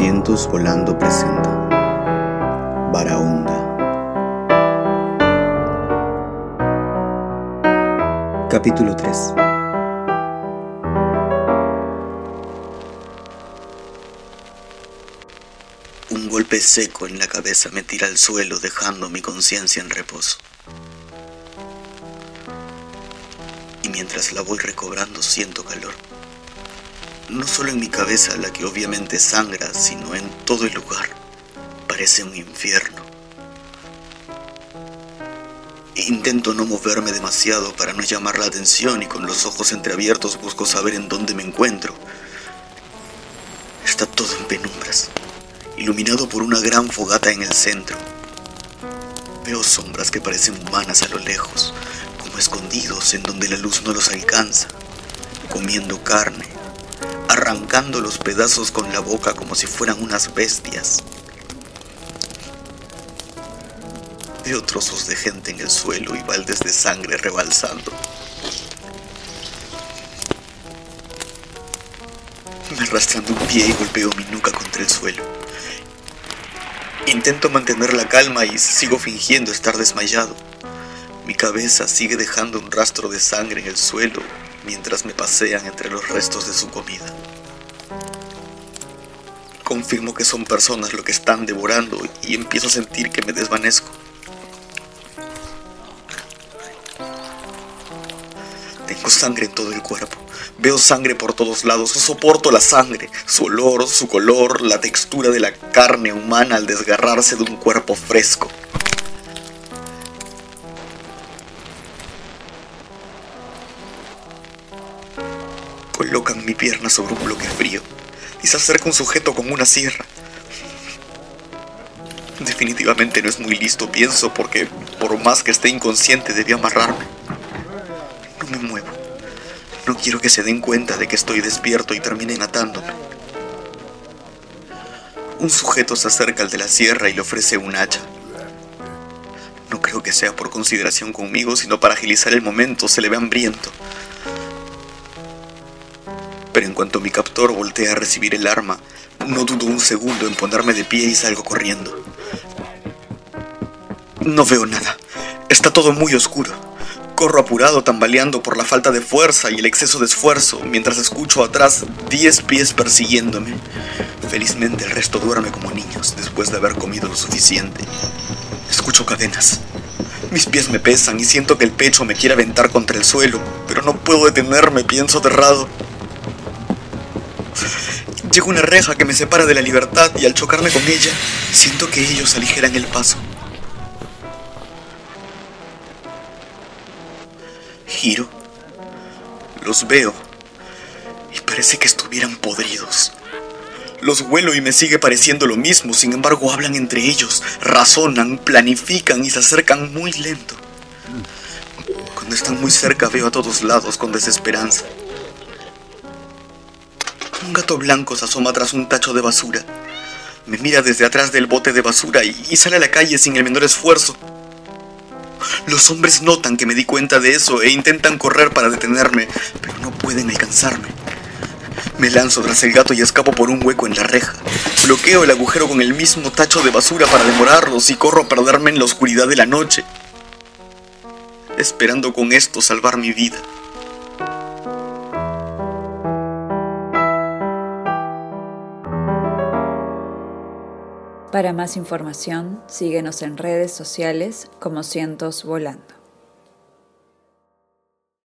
Cientos Volando presenta Barahonda Capítulo 3 Un golpe seco en la cabeza me tira al suelo dejando mi conciencia en reposo. Y mientras la voy recobrando siento calor. No solo en mi cabeza, la que obviamente sangra, sino en todo el lugar. Parece un infierno. Intento no moverme demasiado para no llamar la atención y con los ojos entreabiertos busco saber en dónde me encuentro. Está todo en penumbras iluminado por una gran fogata en el centro. Veo sombras que parecen humanas a lo lejos, como escondidos en donde la luz no los alcanza, comiendo carne, arrancando los pedazos con la boca como si fueran unas bestias. Veo trozos de gente en el suelo y baldes de sangre rebalsando. Me arrastrando un pie y golpeo mi nuca contra el suelo. Intento mantener la calma y sigo fingiendo estar desmayado. Mi cabeza sigue dejando un rastro de sangre en el suelo mientras me pasean entre los restos de su comida. Confirmo que son personas lo que están devorando y empiezo a sentir que me desvanezco. Tengo sangre en todo el cuerpo. Veo sangre por todos lados, soporto la sangre, su olor, su color, la textura de la carne humana al desgarrarse de un cuerpo fresco. Colocan mi pierna sobre un bloque frío y se acerca un sujeto con una sierra. Definitivamente no es muy listo, pienso, porque por más que esté inconsciente debía amarrarme. No me muevo. No quiero que se den cuenta de que estoy despierto y terminen atándome. Un sujeto se acerca al de la sierra y le ofrece un hacha. No creo que sea por consideración conmigo, sino para agilizar el momento, se le ve hambriento. Pero en cuanto mi captor voltea a recibir el arma, no dudo un segundo en ponerme de pie y salgo corriendo. No veo nada. Está todo muy oscuro. Corro apurado, tambaleando por la falta de fuerza y el exceso de esfuerzo, mientras escucho atrás diez pies persiguiéndome. Felizmente el resto duerme como niños después de haber comido lo suficiente. Escucho cadenas. Mis pies me pesan y siento que el pecho me quiere aventar contra el suelo, pero no puedo detenerme, pienso aterrado. Llega una reja que me separa de la libertad y al chocarme con ella, siento que ellos aligeran el paso. Giro. Los veo. Y parece que estuvieran podridos. Los huelo y me sigue pareciendo lo mismo, sin embargo hablan entre ellos, razonan, planifican y se acercan muy lento. Cuando están muy cerca veo a todos lados con desesperanza. Un gato blanco se asoma tras un tacho de basura. Me mira desde atrás del bote de basura y, y sale a la calle sin el menor esfuerzo. Los hombres notan que me di cuenta de eso e intentan correr para detenerme, pero no pueden alcanzarme. Me lanzo tras el gato y escapo por un hueco en la reja. Bloqueo el agujero con el mismo tacho de basura para demorarlos y corro a perderme en la oscuridad de la noche, esperando con esto salvar mi vida. Para más información, síguenos en redes sociales como Cientos Volando.